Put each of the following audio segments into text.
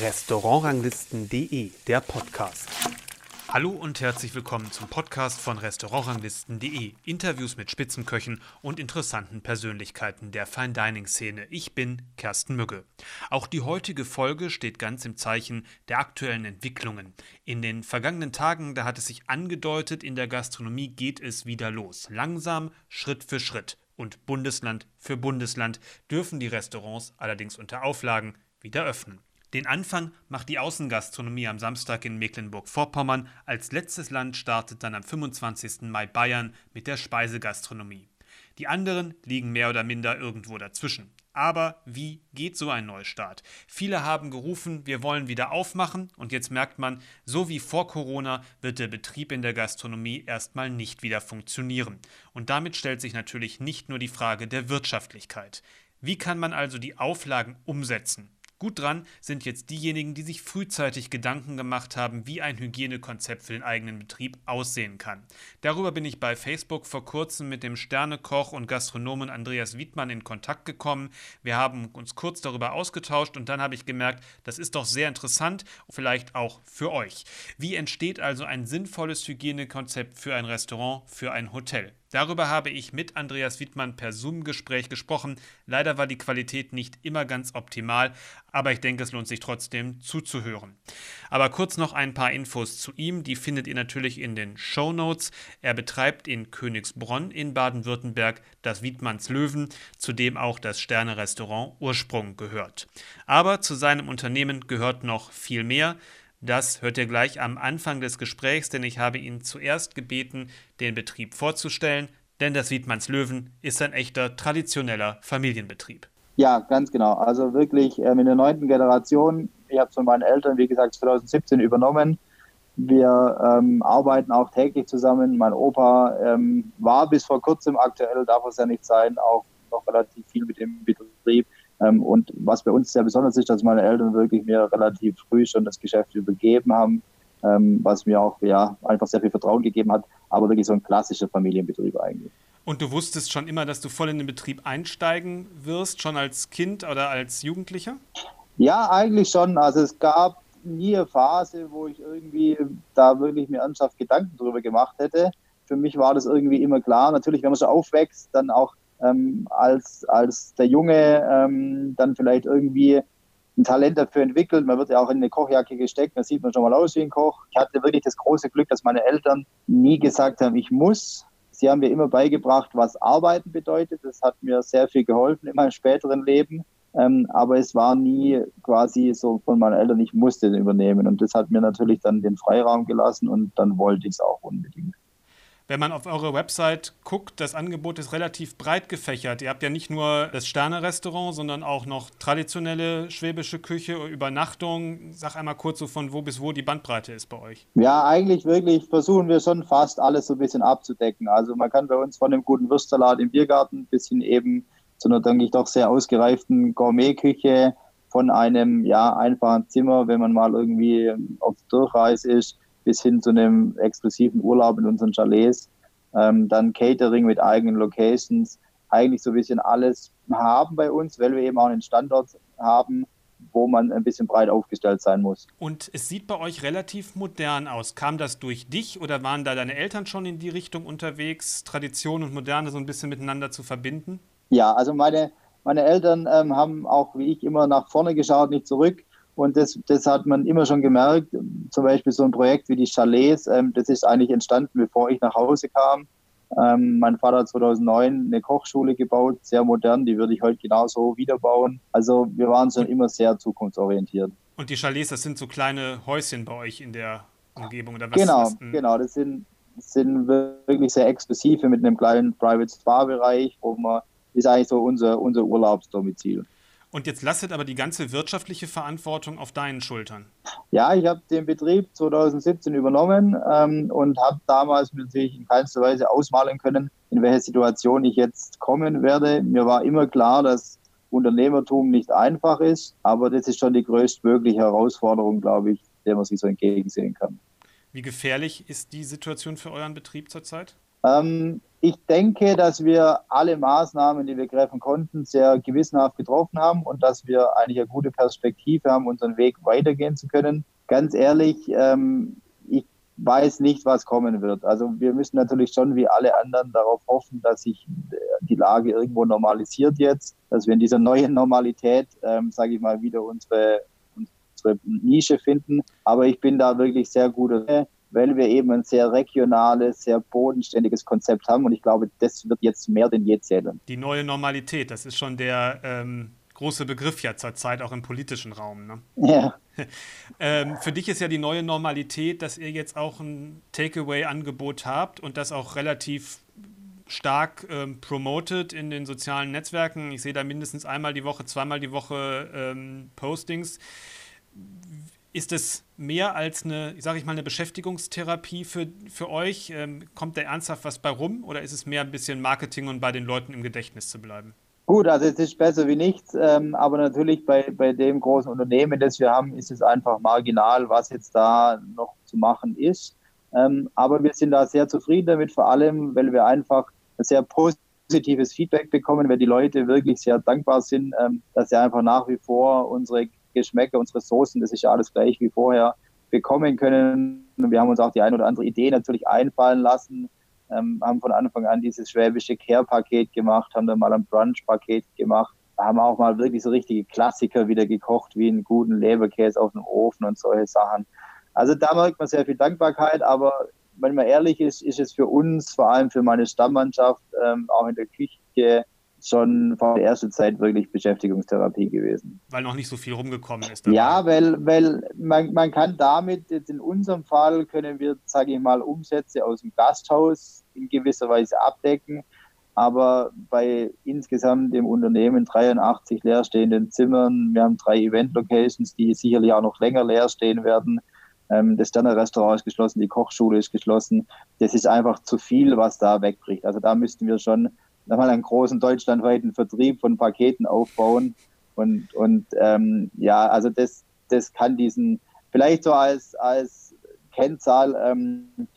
Restaurantranglisten.de, der Podcast. Hallo und herzlich willkommen zum Podcast von Restaurantranglisten.de. Interviews mit Spitzenköchen und interessanten Persönlichkeiten der Fine Dining Szene. Ich bin Kersten Mügge. Auch die heutige Folge steht ganz im Zeichen der aktuellen Entwicklungen. In den vergangenen Tagen, da hat es sich angedeutet, in der Gastronomie geht es wieder los. Langsam, Schritt für Schritt. Und Bundesland für Bundesland dürfen die Restaurants allerdings unter Auflagen wieder öffnen. Den Anfang macht die Außengastronomie am Samstag in Mecklenburg-Vorpommern. Als letztes Land startet dann am 25. Mai Bayern mit der Speisegastronomie. Die anderen liegen mehr oder minder irgendwo dazwischen. Aber wie geht so ein Neustart? Viele haben gerufen, wir wollen wieder aufmachen und jetzt merkt man, so wie vor Corona wird der Betrieb in der Gastronomie erstmal nicht wieder funktionieren. Und damit stellt sich natürlich nicht nur die Frage der Wirtschaftlichkeit. Wie kann man also die Auflagen umsetzen? Gut dran sind jetzt diejenigen, die sich frühzeitig Gedanken gemacht haben, wie ein Hygienekonzept für den eigenen Betrieb aussehen kann. Darüber bin ich bei Facebook vor kurzem mit dem Sternekoch und Gastronomen Andreas Wiedmann in Kontakt gekommen. Wir haben uns kurz darüber ausgetauscht und dann habe ich gemerkt, das ist doch sehr interessant, vielleicht auch für euch. Wie entsteht also ein sinnvolles Hygienekonzept für ein Restaurant, für ein Hotel? Darüber habe ich mit Andreas Wittmann per Zoom-Gespräch gesprochen. Leider war die Qualität nicht immer ganz optimal, aber ich denke, es lohnt sich trotzdem zuzuhören. Aber kurz noch ein paar Infos zu ihm, die findet ihr natürlich in den Show Notes. Er betreibt in Königsbronn in Baden-Württemberg das Wiedmanns Löwen, zu dem auch das Sterne-Restaurant Ursprung gehört. Aber zu seinem Unternehmen gehört noch viel mehr. Das hört ihr gleich am Anfang des Gesprächs, denn ich habe ihn zuerst gebeten, den Betrieb vorzustellen, denn das Wiedmanns Löwen ist ein echter traditioneller Familienbetrieb. Ja, ganz genau. Also wirklich ähm, in der neunten Generation. Ich habe es von meinen Eltern, wie gesagt, 2017 übernommen. Wir ähm, arbeiten auch täglich zusammen. Mein Opa ähm, war bis vor kurzem, aktuell darf es ja nicht sein, auch noch relativ viel mit dem Betrieb. Ähm, und was bei uns sehr besonders ist, dass meine Eltern wirklich mir relativ früh schon das Geschäft übergeben haben, ähm, was mir auch ja einfach sehr viel Vertrauen gegeben hat, aber wirklich so ein klassischer Familienbetrieb eigentlich. Und du wusstest schon immer, dass du voll in den Betrieb einsteigen wirst, schon als Kind oder als Jugendlicher? Ja, eigentlich schon. Also es gab nie eine Phase, wo ich irgendwie da wirklich mir ernsthaft Gedanken darüber gemacht hätte. Für mich war das irgendwie immer klar. Natürlich, wenn man so aufwächst, dann auch ähm, als, als der Junge ähm, dann vielleicht irgendwie ein Talent dafür entwickelt. Man wird ja auch in eine Kochjacke gesteckt, da sieht man schon mal aus wie ein Koch. Ich hatte wirklich das große Glück, dass meine Eltern nie gesagt haben, ich muss. Sie haben mir immer beigebracht, was Arbeiten bedeutet. Das hat mir sehr viel geholfen in meinem späteren Leben. Ähm, aber es war nie quasi so von meinen Eltern, ich musste den übernehmen. Und das hat mir natürlich dann den Freiraum gelassen und dann wollte ich es auch unbedingt. Wenn man auf eure Website guckt, das Angebot ist relativ breit gefächert. Ihr habt ja nicht nur das Sterne-Restaurant, sondern auch noch traditionelle schwäbische Küche, Übernachtung. Sag einmal kurz so von wo bis wo die Bandbreite ist bei euch. Ja, eigentlich wirklich versuchen wir schon fast alles so ein bisschen abzudecken. Also man kann bei uns von dem guten Würstsalat im Biergarten bis hin eben zu einer, denke ich, doch sehr ausgereiften Gourmetküche von einem ja einfachen Zimmer, wenn man mal irgendwie auf Durchreise ist, bis hin zu einem exklusiven Urlaub in unseren Chalets. Ähm, dann Catering mit eigenen Locations. Eigentlich so ein bisschen alles haben bei uns, weil wir eben auch einen Standort haben, wo man ein bisschen breit aufgestellt sein muss. Und es sieht bei euch relativ modern aus. Kam das durch dich oder waren da deine Eltern schon in die Richtung unterwegs, Tradition und Moderne so ein bisschen miteinander zu verbinden? Ja, also meine, meine Eltern ähm, haben auch wie ich immer nach vorne geschaut, nicht zurück. Und das, das hat man immer schon gemerkt. Zum Beispiel so ein Projekt wie die Chalets, ähm, das ist eigentlich entstanden, bevor ich nach Hause kam. Ähm, mein Vater hat 2009 eine Kochschule gebaut, sehr modern, die würde ich heute genauso wiederbauen. Also wir waren schon immer sehr zukunftsorientiert. Und die Chalets, das sind so kleine Häuschen bei euch in der Umgebung? Oder was, genau, genau. Das sind, sind wirklich sehr exklusive mit einem kleinen Private Spa-Bereich, wo man, ist eigentlich so unser, unser Urlaubsdomizil. Und jetzt lastet aber die ganze wirtschaftliche Verantwortung auf deinen Schultern. Ja, ich habe den Betrieb 2017 übernommen ähm, und habe damals natürlich in keinster Weise ausmalen können, in welche Situation ich jetzt kommen werde. Mir war immer klar, dass Unternehmertum nicht einfach ist, aber das ist schon die größtmögliche Herausforderung, glaube ich, der man sich so entgegensehen kann. Wie gefährlich ist die Situation für euren Betrieb zurzeit? Ähm, ich denke, dass wir alle Maßnahmen, die wir greifen konnten, sehr gewissenhaft getroffen haben und dass wir eigentlich eine gute Perspektive haben, unseren Weg weitergehen zu können. Ganz ehrlich, ähm, ich weiß nicht, was kommen wird. Also wir müssen natürlich schon wie alle anderen darauf hoffen, dass sich die Lage irgendwo normalisiert jetzt, dass wir in dieser neuen Normalität, ähm, sage ich mal, wieder unsere, unsere Nische finden. Aber ich bin da wirklich sehr gut weil wir eben ein sehr regionales, sehr bodenständiges Konzept haben. Und ich glaube, das wird jetzt mehr denn je zählen. Die neue Normalität, das ist schon der ähm, große Begriff ja zurzeit auch im politischen Raum. Ne? Ja. ähm, für dich ist ja die neue Normalität, dass ihr jetzt auch ein Takeaway-Angebot habt und das auch relativ stark ähm, promoted in den sozialen Netzwerken. Ich sehe da mindestens einmal die Woche, zweimal die Woche ähm, Postings. Ist es mehr als eine, sage ich mal, eine Beschäftigungstherapie für, für euch? Ähm, kommt da ernsthaft was bei rum oder ist es mehr ein bisschen Marketing und bei den Leuten im Gedächtnis zu bleiben? Gut, also es ist besser wie nichts, ähm, aber natürlich bei, bei dem großen Unternehmen, das wir haben, ist es einfach marginal, was jetzt da noch zu machen ist. Ähm, aber wir sind da sehr zufrieden damit, vor allem, weil wir einfach ein sehr positives Feedback bekommen, weil die Leute wirklich sehr dankbar sind, ähm, dass sie einfach nach wie vor unsere Geschmäcker, unsere Soßen, das ist ja alles gleich wie vorher, bekommen können. Wir haben uns auch die ein oder andere Idee natürlich einfallen lassen, ähm, haben von Anfang an dieses schwäbische Care-Paket gemacht, haben dann mal ein Brunch-Paket gemacht, haben auch mal wirklich so richtige Klassiker wieder gekocht, wie einen guten Leberkäse auf dem Ofen und solche Sachen. Also da merkt man sehr viel Dankbarkeit, aber wenn man ehrlich ist, ist es für uns, vor allem für meine Stammmannschaft, ähm, auch in der Küche, schon von der ersten Zeit wirklich Beschäftigungstherapie gewesen. Weil noch nicht so viel rumgekommen ist. Dabei. Ja, weil, weil man, man kann damit, jetzt in unserem Fall, können wir, sage ich mal, Umsätze aus dem Gasthaus in gewisser Weise abdecken. Aber bei insgesamt im Unternehmen 83 leerstehenden Zimmern, wir haben drei Event-Locations, die sicherlich auch noch länger leer stehen werden. Ähm, das Sterne-Restaurant ist geschlossen, die Kochschule ist geschlossen. Das ist einfach zu viel, was da wegbricht. Also da müssten wir schon nochmal einen großen deutschlandweiten Vertrieb von Paketen aufbauen. Und, und ähm, ja, also das, das kann diesen, vielleicht so als, als Kennzahl, ähm,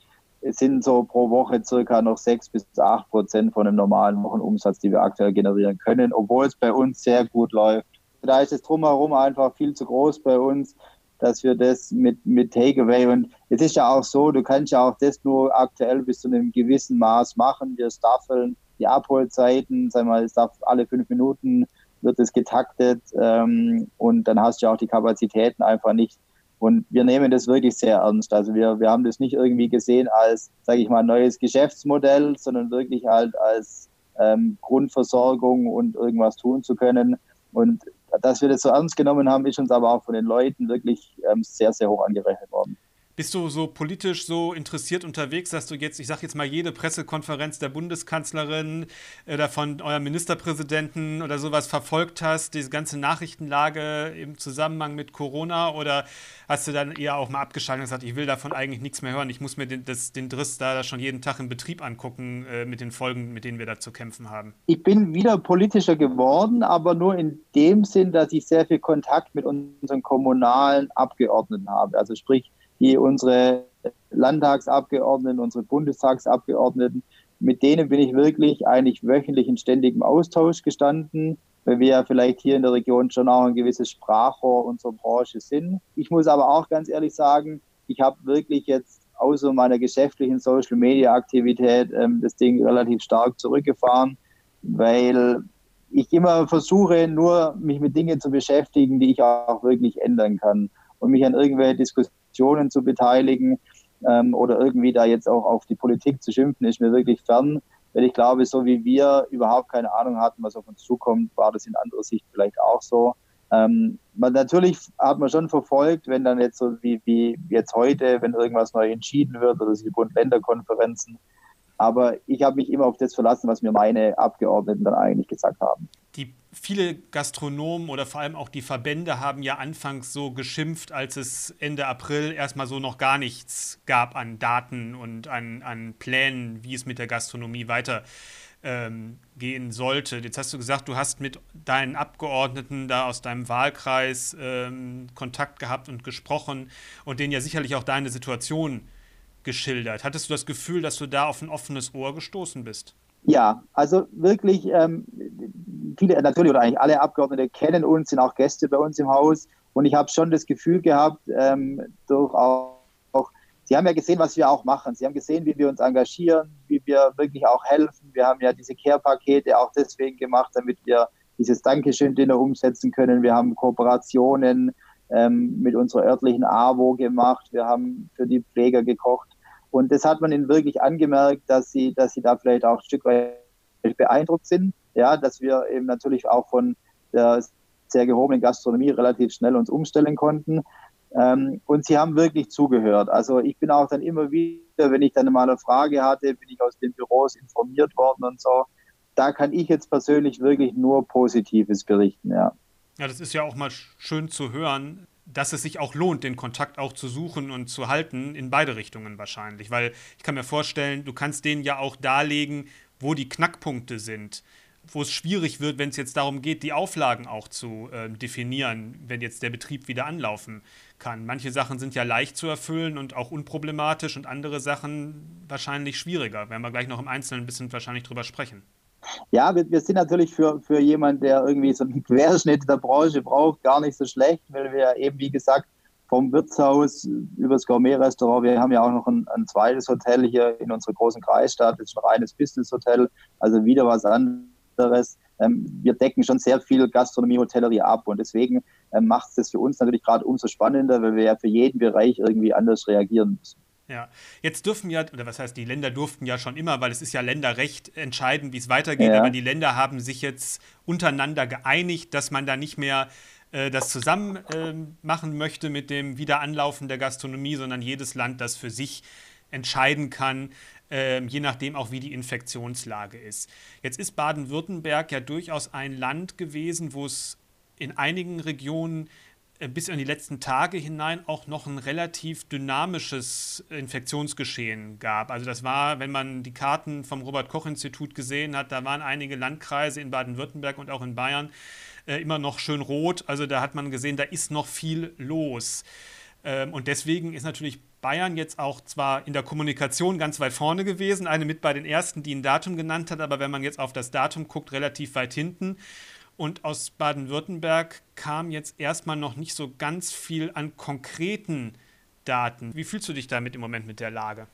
sind so pro Woche circa noch sechs bis acht Prozent von dem normalen Wochenumsatz, die wir aktuell generieren können, obwohl es bei uns sehr gut läuft. Da ist es drumherum einfach viel zu groß bei uns, dass wir das mit, mit Takeaway und es ist ja auch so, du kannst ja auch das nur aktuell bis zu einem gewissen Maß machen. Wir staffeln die Abholzeiten, sag mal, es darf alle fünf Minuten wird es getaktet ähm, und dann hast du auch die Kapazitäten einfach nicht. Und wir nehmen das wirklich sehr ernst. Also wir, wir haben das nicht irgendwie gesehen als, sage ich mal, neues Geschäftsmodell, sondern wirklich halt als ähm, Grundversorgung und irgendwas tun zu können. Und dass wir das so ernst genommen haben, ist uns aber auch von den Leuten wirklich ähm, sehr, sehr hoch angerechnet worden. Bist du so politisch so interessiert unterwegs, dass du jetzt, ich sage jetzt mal, jede Pressekonferenz der Bundeskanzlerin oder von eurem Ministerpräsidenten oder sowas verfolgt hast, diese ganze Nachrichtenlage im Zusammenhang mit Corona? Oder hast du dann eher auch mal abgeschaltet und gesagt, ich will davon eigentlich nichts mehr hören, ich muss mir den, das, den Driss da schon jeden Tag im Betrieb angucken äh, mit den Folgen, mit denen wir da zu kämpfen haben? Ich bin wieder politischer geworden, aber nur in dem Sinn, dass ich sehr viel Kontakt mit unseren kommunalen Abgeordneten habe. Also sprich, die unsere Landtagsabgeordneten, unsere Bundestagsabgeordneten, mit denen bin ich wirklich eigentlich wöchentlich in ständigem Austausch gestanden, weil wir ja vielleicht hier in der Region schon auch ein gewisses Sprachrohr unserer Branche sind. Ich muss aber auch ganz ehrlich sagen, ich habe wirklich jetzt außer meiner geschäftlichen Social-Media-Aktivität ähm, das Ding relativ stark zurückgefahren, weil ich immer versuche, nur mich mit Dingen zu beschäftigen, die ich auch wirklich ändern kann und mich an irgendwelche Diskussionen Diskussionen zu beteiligen ähm, oder irgendwie da jetzt auch auf die Politik zu schimpfen, ist mir wirklich fern. Weil ich glaube, so wie wir überhaupt keine Ahnung hatten, was auf uns zukommt, war das in anderer Sicht vielleicht auch so. Ähm, man, natürlich hat man schon verfolgt, wenn dann jetzt so wie, wie jetzt heute, wenn irgendwas neu entschieden wird oder die Bund-Länder-Konferenzen. Aber ich habe mich immer auf das verlassen, was mir meine Abgeordneten dann eigentlich gesagt haben die viele Gastronomen oder vor allem auch die Verbände haben ja anfangs so geschimpft, als es Ende April erstmal so noch gar nichts gab an Daten und an, an Plänen, wie es mit der Gastronomie weitergehen ähm, sollte. Jetzt hast du gesagt, du hast mit deinen Abgeordneten da aus deinem Wahlkreis ähm, Kontakt gehabt und gesprochen und denen ja sicherlich auch deine Situation geschildert. Hattest du das Gefühl, dass du da auf ein offenes Ohr gestoßen bist? Ja, also wirklich, ähm, viele, natürlich oder eigentlich alle Abgeordnete kennen uns, sind auch Gäste bei uns im Haus. Und ich habe schon das Gefühl gehabt, ähm, durch auch, auch, Sie haben ja gesehen, was wir auch machen. Sie haben gesehen, wie wir uns engagieren, wie wir wirklich auch helfen. Wir haben ja diese Care-Pakete auch deswegen gemacht, damit wir dieses Dankeschön-Dinner umsetzen können. Wir haben Kooperationen ähm, mit unserer örtlichen AWO gemacht. Wir haben für die Pfleger gekocht. Und das hat man ihnen wirklich angemerkt, dass sie, dass sie da vielleicht auch ein Stück weit beeindruckt sind. Ja, dass wir eben natürlich auch von der sehr gehobenen Gastronomie relativ schnell uns umstellen konnten. Ähm, und sie haben wirklich zugehört. Also ich bin auch dann immer wieder, wenn ich dann mal eine Frage hatte, bin ich aus den Büros informiert worden und so. Da kann ich jetzt persönlich wirklich nur Positives berichten, ja. Ja, das ist ja auch mal schön zu hören, dass es sich auch lohnt, den Kontakt auch zu suchen und zu halten, in beide Richtungen wahrscheinlich. Weil ich kann mir vorstellen, du kannst denen ja auch darlegen, wo die Knackpunkte sind, wo es schwierig wird, wenn es jetzt darum geht, die Auflagen auch zu äh, definieren, wenn jetzt der Betrieb wieder anlaufen kann. Manche Sachen sind ja leicht zu erfüllen und auch unproblematisch und andere Sachen wahrscheinlich schwieriger. Werden wir gleich noch im Einzelnen ein bisschen wahrscheinlich drüber sprechen. Ja, wir, wir, sind natürlich für, für jemanden, der irgendwie so einen Querschnitt der Branche braucht, gar nicht so schlecht, weil wir eben, wie gesagt, vom Wirtshaus über das Gourmet-Restaurant, wir haben ja auch noch ein, ein, zweites Hotel hier in unserer großen Kreisstadt, das ist ein reines Business-Hotel, also wieder was anderes. Ähm, wir decken schon sehr viel Gastronomie, Hotellerie ab und deswegen ähm, macht es das für uns natürlich gerade umso spannender, weil wir ja für jeden Bereich irgendwie anders reagieren müssen. Ja, jetzt dürfen ja, oder was heißt, die Länder durften ja schon immer, weil es ist ja Länderrecht entscheidend, wie es weitergeht, ja. aber die Länder haben sich jetzt untereinander geeinigt, dass man da nicht mehr äh, das zusammen äh, machen möchte mit dem Wiederanlaufen der Gastronomie, sondern jedes Land das für sich entscheiden kann, äh, je nachdem auch wie die Infektionslage ist. Jetzt ist Baden-Württemberg ja durchaus ein Land gewesen, wo es in einigen Regionen bis in die letzten Tage hinein auch noch ein relativ dynamisches Infektionsgeschehen gab. Also das war, wenn man die Karten vom Robert Koch Institut gesehen hat, da waren einige Landkreise in Baden-Württemberg und auch in Bayern äh, immer noch schön rot. Also da hat man gesehen, da ist noch viel los. Ähm, und deswegen ist natürlich Bayern jetzt auch zwar in der Kommunikation ganz weit vorne gewesen, eine mit bei den ersten, die ein Datum genannt hat, aber wenn man jetzt auf das Datum guckt, relativ weit hinten. Und aus Baden-Württemberg kam jetzt erstmal noch nicht so ganz viel an konkreten Daten. Wie fühlst du dich damit im Moment mit der Lage?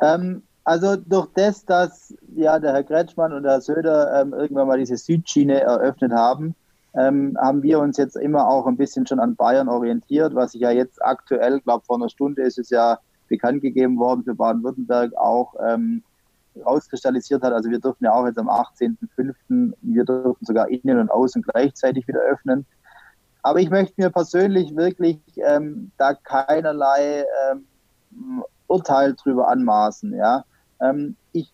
Ähm, also durch das, dass ja der Herr Kretschmann und der Herr Söder ähm, irgendwann mal diese Südschiene eröffnet haben, ähm, haben wir uns jetzt immer auch ein bisschen schon an Bayern orientiert, was sich ja jetzt aktuell, glaube vor einer Stunde ist es ja bekannt gegeben worden für Baden-Württemberg auch ähm, rauskristallisiert hat. Also wir dürfen ja auch jetzt am 18.05., wir dürfen sogar innen und außen gleichzeitig wieder öffnen. Aber ich möchte mir persönlich wirklich ähm, da keinerlei ähm, Urteil drüber anmaßen. Ja? Ähm, ich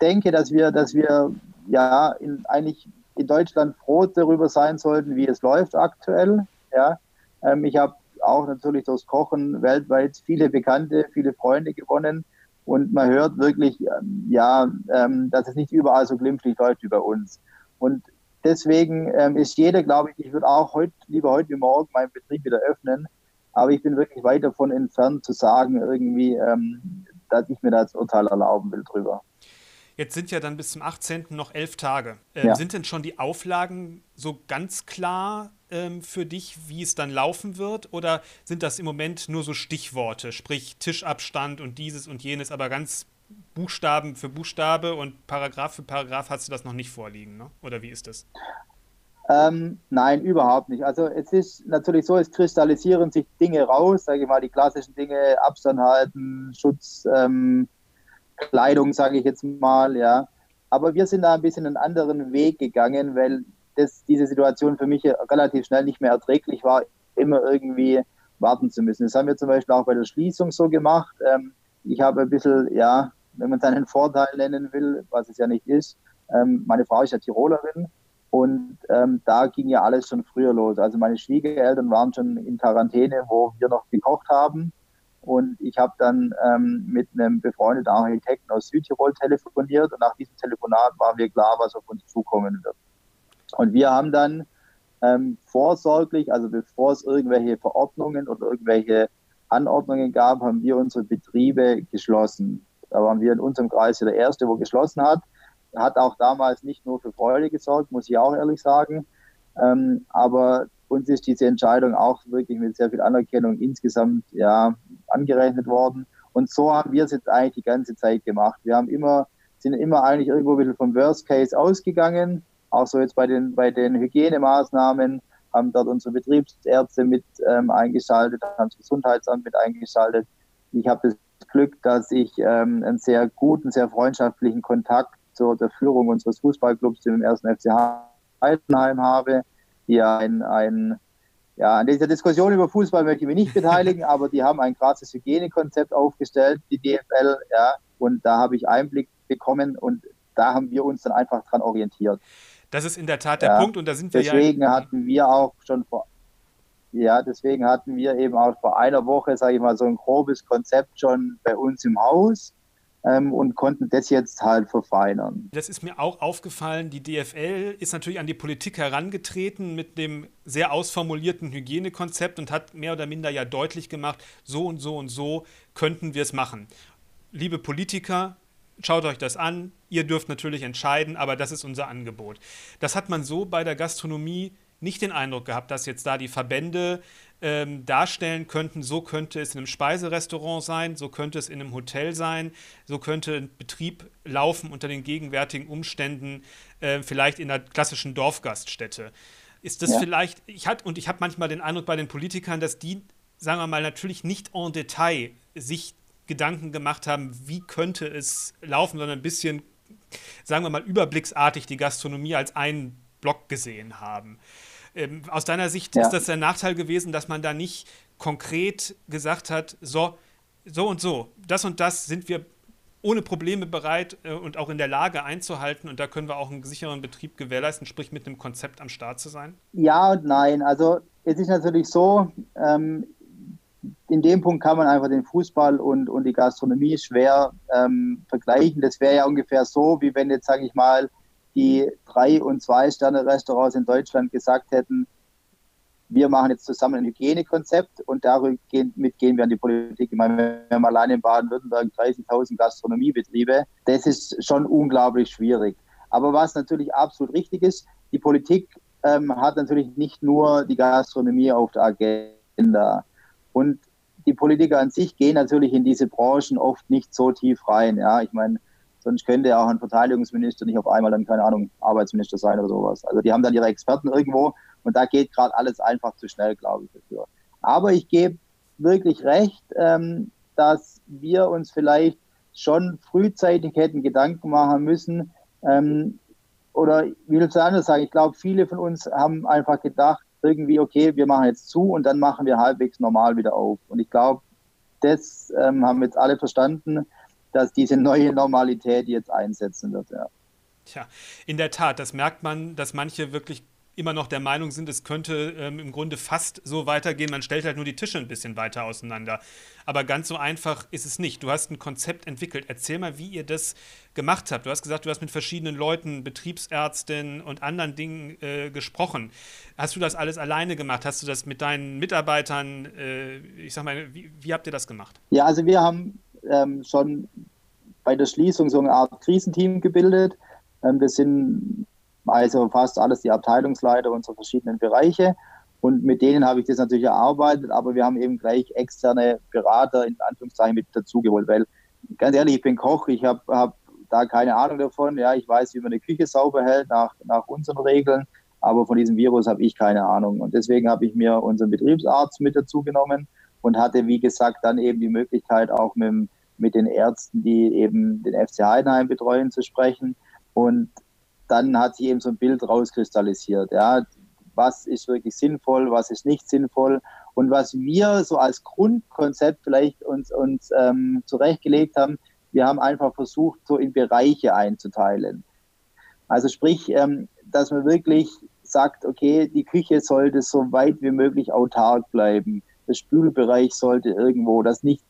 denke, dass wir, dass wir ja in, eigentlich in Deutschland froh darüber sein sollten, wie es läuft aktuell. Ja? Ähm, ich habe auch natürlich durchs Kochen weltweit viele Bekannte, viele Freunde gewonnen und man hört wirklich, ähm, ja, ähm, dass es nicht überall so glimpflich läuft wie bei uns. Und deswegen ähm, ist jeder, glaube ich, ich würde auch heute, lieber heute wie morgen meinen Betrieb wieder öffnen. Aber ich bin wirklich weit davon entfernt zu sagen, irgendwie, dass ich mir das Urteil erlauben will drüber. Jetzt sind ja dann bis zum 18. noch elf Tage. Ähm, ja. Sind denn schon die Auflagen so ganz klar ähm, für dich, wie es dann laufen wird? Oder sind das im Moment nur so Stichworte, sprich Tischabstand und dieses und jenes, aber ganz Buchstaben für Buchstabe und Paragraph für Paragraph hast du das noch nicht vorliegen, ne? oder wie ist das? Ähm, nein, überhaupt nicht. Also es ist natürlich so, es kristallisieren sich Dinge raus, sage ich mal, die klassischen Dinge, Abstand halten, Schutz, ähm, Kleidung, sage ich jetzt mal, ja. Aber wir sind da ein bisschen einen anderen Weg gegangen, weil das, diese Situation für mich relativ schnell nicht mehr erträglich war, immer irgendwie warten zu müssen. Das haben wir zum Beispiel auch bei der Schließung so gemacht. Ähm, ich habe ein bisschen, ja, wenn man seinen Vorteil nennen will, was es ja nicht ist, ähm, meine Frau ist ja Tirolerin und ähm, da ging ja alles schon früher los. Also meine Schwiegereltern waren schon in Quarantäne, wo wir noch gekocht haben. Und ich habe dann ähm, mit einem befreundeten Architekten aus Südtirol telefoniert und nach diesem Telefonat war mir klar, was auf uns zukommen wird. Und wir haben dann ähm, vorsorglich, also bevor es irgendwelche Verordnungen oder irgendwelche Anordnungen gab, haben wir unsere Betriebe geschlossen. Da waren wir in unserem Kreis der Erste, wo geschlossen hat. Hat auch damals nicht nur für Freude gesorgt, muss ich auch ehrlich sagen. Ähm, aber uns ist diese Entscheidung auch wirklich mit sehr viel Anerkennung insgesamt ja, angerechnet worden. Und so haben wir es jetzt eigentlich die ganze Zeit gemacht. Wir haben immer, sind immer eigentlich irgendwo ein bisschen vom Worst Case ausgegangen. Auch so jetzt bei den, bei den Hygienemaßnahmen haben dort unsere Betriebsärzte mit ähm, eingeschaltet, haben das Gesundheitsamt mit eingeschaltet. Ich habe das Glück, dass ich ähm, einen sehr guten, sehr freundschaftlichen Kontakt zur Führung unseres Fußballclubs, dem ersten FC Heidenheim habe, die ein, ein ja, an dieser Diskussion über Fußball möchte ich mich nicht beteiligen, aber die haben ein krasses Hygienekonzept aufgestellt, die DFL, ja, und da habe ich Einblick bekommen und da haben wir uns dann einfach dran orientiert. Das ist in der Tat der ja, Punkt und da sind wir deswegen ja. Deswegen hatten wir auch schon vor, ja, deswegen hatten wir eben auch vor einer Woche, sage ich mal, so ein grobes Konzept schon bei uns im Haus ähm, und konnten das jetzt halt verfeinern. Das ist mir auch aufgefallen. Die DFL ist natürlich an die Politik herangetreten mit dem sehr ausformulierten Hygienekonzept und hat mehr oder minder ja deutlich gemacht, so und so und so könnten wir es machen. Liebe Politiker, schaut euch das an. Ihr dürft natürlich entscheiden, aber das ist unser Angebot. Das hat man so bei der Gastronomie nicht den Eindruck gehabt, dass jetzt da die Verbände ähm, darstellen könnten, so könnte es in einem Speiserestaurant sein, so könnte es in einem Hotel sein, so könnte ein Betrieb laufen unter den gegenwärtigen Umständen, äh, vielleicht in einer klassischen Dorfgaststätte. Ist das ja. vielleicht, ich hat, und ich habe manchmal den Eindruck bei den Politikern, dass die, sagen wir mal, natürlich nicht en Detail sich Gedanken gemacht haben, wie könnte es laufen, sondern ein bisschen, sagen wir mal, überblicksartig die Gastronomie als einen Block gesehen haben. Ähm, aus deiner Sicht ja. ist das der Nachteil gewesen, dass man da nicht konkret gesagt hat, so, so und so, das und das sind wir ohne Probleme bereit äh, und auch in der Lage einzuhalten und da können wir auch einen sicheren Betrieb gewährleisten, sprich mit einem Konzept am Start zu sein? Ja und nein. Also es ist natürlich so, ähm, in dem Punkt kann man einfach den Fußball und, und die Gastronomie schwer ähm, vergleichen. Das wäre ja ungefähr so, wie wenn jetzt, sage ich mal, die drei- und zwei-Sterne-Restaurants in Deutschland gesagt hätten, wir machen jetzt zusammen ein Hygienekonzept und damit gehen wir an die Politik. Ich meine, wir haben allein in Baden-Württemberg 30.000 Gastronomiebetriebe. Das ist schon unglaublich schwierig. Aber was natürlich absolut richtig ist, die Politik ähm, hat natürlich nicht nur die Gastronomie auf der Agenda. Und die Politiker an sich gehen natürlich in diese Branchen oft nicht so tief rein. Ja, ich meine, Sonst könnte ja auch ein Verteidigungsminister nicht auf einmal dann, keine Ahnung, Arbeitsminister sein oder sowas. Also die haben dann ihre Experten irgendwo und da geht gerade alles einfach zu schnell, glaube ich, dafür. Aber ich gebe wirklich recht, ähm, dass wir uns vielleicht schon frühzeitig hätten Gedanken machen müssen. Ähm, oder wie will es anders sagen? Ich glaube, viele von uns haben einfach gedacht, irgendwie, okay, wir machen jetzt zu und dann machen wir halbwegs normal wieder auf. Und ich glaube, das ähm, haben jetzt alle verstanden dass diese neue Normalität jetzt einsetzen wird. Ja. Tja, in der Tat, das merkt man, dass manche wirklich immer noch der Meinung sind, es könnte ähm, im Grunde fast so weitergehen. Man stellt halt nur die Tische ein bisschen weiter auseinander. Aber ganz so einfach ist es nicht. Du hast ein Konzept entwickelt. Erzähl mal, wie ihr das gemacht habt. Du hast gesagt, du hast mit verschiedenen Leuten, Betriebsärztinnen und anderen Dingen äh, gesprochen. Hast du das alles alleine gemacht? Hast du das mit deinen Mitarbeitern, äh, ich sag mal, wie, wie habt ihr das gemacht? Ja, also wir haben ähm, schon bei der Schließung so eine Art Krisenteam gebildet. Ähm, das sind also fast alles die Abteilungsleiter unserer verschiedenen Bereiche. Und mit denen habe ich das natürlich erarbeitet, aber wir haben eben gleich externe Berater in Anführungszeichen mit dazugeholt, weil ganz ehrlich, ich bin Koch, ich habe hab da keine Ahnung davon. Ja, ich weiß, wie man eine Küche sauber hält nach, nach unseren Regeln, aber von diesem Virus habe ich keine Ahnung. Und deswegen habe ich mir unseren Betriebsarzt mit dazu genommen und hatte, wie gesagt, dann eben die Möglichkeit, auch mit mit den Ärzten, die eben den FC Heidenheim betreuen, zu sprechen. Und dann hat sich eben so ein Bild rauskristallisiert. Ja, was ist wirklich sinnvoll, was ist nicht sinnvoll. Und was wir so als Grundkonzept vielleicht uns, uns ähm, zurechtgelegt haben, wir haben einfach versucht, so in Bereiche einzuteilen. Also sprich, ähm, dass man wirklich sagt, okay, die Küche sollte so weit wie möglich autark bleiben. Der Spülbereich sollte irgendwo, das nicht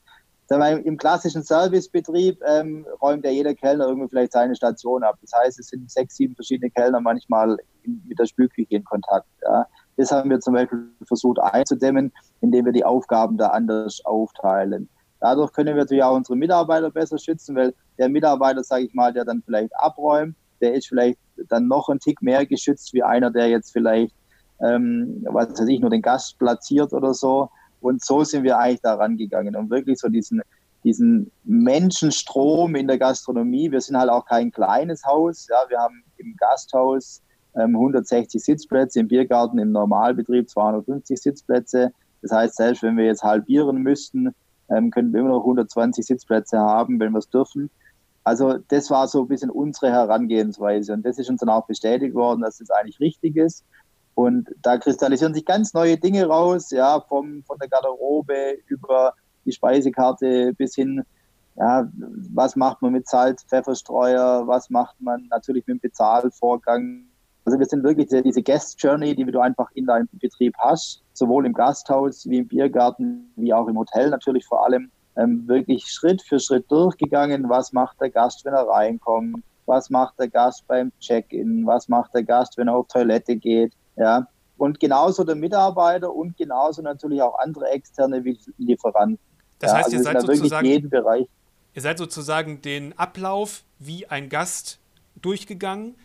wir, Im klassischen Servicebetrieb ähm, räumt ja jeder Kellner irgendwie vielleicht seine Station ab. Das heißt, es sind sechs, sieben verschiedene Kellner manchmal in, mit der Spülküche in Kontakt. Ja. Das haben wir zum Beispiel versucht einzudämmen, indem wir die Aufgaben da anders aufteilen. Dadurch können wir natürlich auch unsere Mitarbeiter besser schützen, weil der Mitarbeiter, sage ich mal, der dann vielleicht abräumt, der ist vielleicht dann noch ein Tick mehr geschützt wie einer, der jetzt vielleicht, ähm, was weiß ich, nur den Gast platziert oder so. Und so sind wir eigentlich da rangegangen, um wirklich so diesen, diesen Menschenstrom in der Gastronomie. Wir sind halt auch kein kleines Haus. Ja, wir haben im Gasthaus ähm, 160 Sitzplätze, im Biergarten im Normalbetrieb 250 Sitzplätze. Das heißt, selbst wenn wir jetzt halbieren müssten, ähm, könnten wir immer noch 120 Sitzplätze haben, wenn wir es dürfen. Also das war so ein bisschen unsere Herangehensweise und das ist uns dann auch bestätigt worden, dass das eigentlich richtig ist. Und da kristallisieren sich ganz neue Dinge raus, ja, vom, von der Garderobe über die Speisekarte bis hin, ja, was macht man mit Salz, Pfefferstreuer, was macht man natürlich mit dem Bezahlvorgang. Also wir sind wirklich diese, Guest Journey, die du einfach in deinem Betrieb hast, sowohl im Gasthaus wie im Biergarten, wie auch im Hotel natürlich vor allem ähm, wirklich Schritt für Schritt durchgegangen. Was macht der Gast, wenn er reinkommt? Was macht der Gast beim Check-in? Was macht der Gast, wenn er auf Toilette geht? Ja. Und genauso der Mitarbeiter und genauso natürlich auch andere externe Lieferanten. Das heißt, ja, also ihr seid sozusagen jeden Bereich. Ihr seid sozusagen den Ablauf wie ein Gast durchgegangen,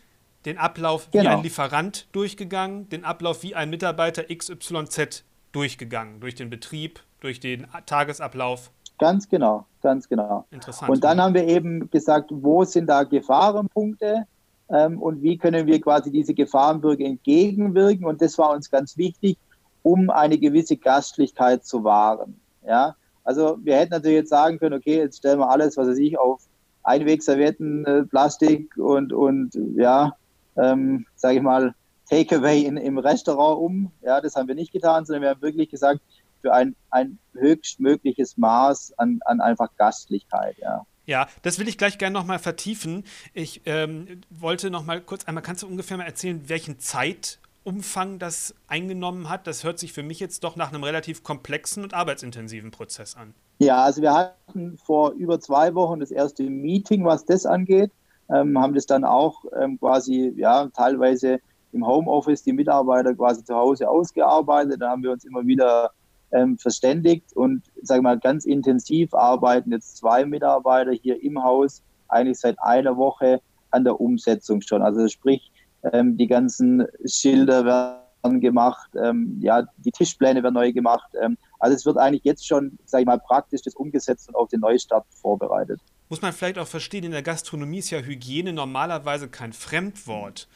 den Ablauf genau. wie ein Lieferant durchgegangen, den Ablauf wie ein Mitarbeiter XYZ durchgegangen, durch den Betrieb, durch den Tagesablauf. Ganz genau, ganz genau. Interessant. Und dann haben wir eben gesagt, wo sind da Gefahrenpunkte und wie können wir quasi diese Gefahrenbürger entgegenwirken. Und das war uns ganz wichtig, um eine gewisse Gastlichkeit zu wahren. Ja, also wir hätten natürlich jetzt sagen können, okay, jetzt stellen wir alles, was weiß ich, auf Einwegservietten, äh, Plastik und, und ja, ähm, sage ich mal, Takeaway im Restaurant um. Ja, das haben wir nicht getan, sondern wir haben wirklich gesagt, für ein, ein höchstmögliches Maß an, an einfach Gastlichkeit, ja. Ja, das will ich gleich gerne nochmal vertiefen. Ich ähm, wollte nochmal kurz einmal, kannst du ungefähr mal erzählen, welchen Zeitumfang das eingenommen hat? Das hört sich für mich jetzt doch nach einem relativ komplexen und arbeitsintensiven Prozess an. Ja, also wir hatten vor über zwei Wochen das erste Meeting, was das angeht, ähm, haben das dann auch ähm, quasi, ja, teilweise im Homeoffice die Mitarbeiter quasi zu Hause ausgearbeitet. Da haben wir uns immer wieder ähm, verständigt und sage mal ganz intensiv arbeiten jetzt zwei Mitarbeiter hier im Haus eigentlich seit einer Woche an der Umsetzung schon. Also sprich, ähm, die ganzen Schilder werden gemacht, ähm, ja, die Tischpläne werden neu gemacht. Ähm, also es wird eigentlich jetzt schon, sage ich mal, praktisch das umgesetzt und auf den Neustart vorbereitet. Muss man vielleicht auch verstehen, in der Gastronomie ist ja Hygiene normalerweise kein Fremdwort.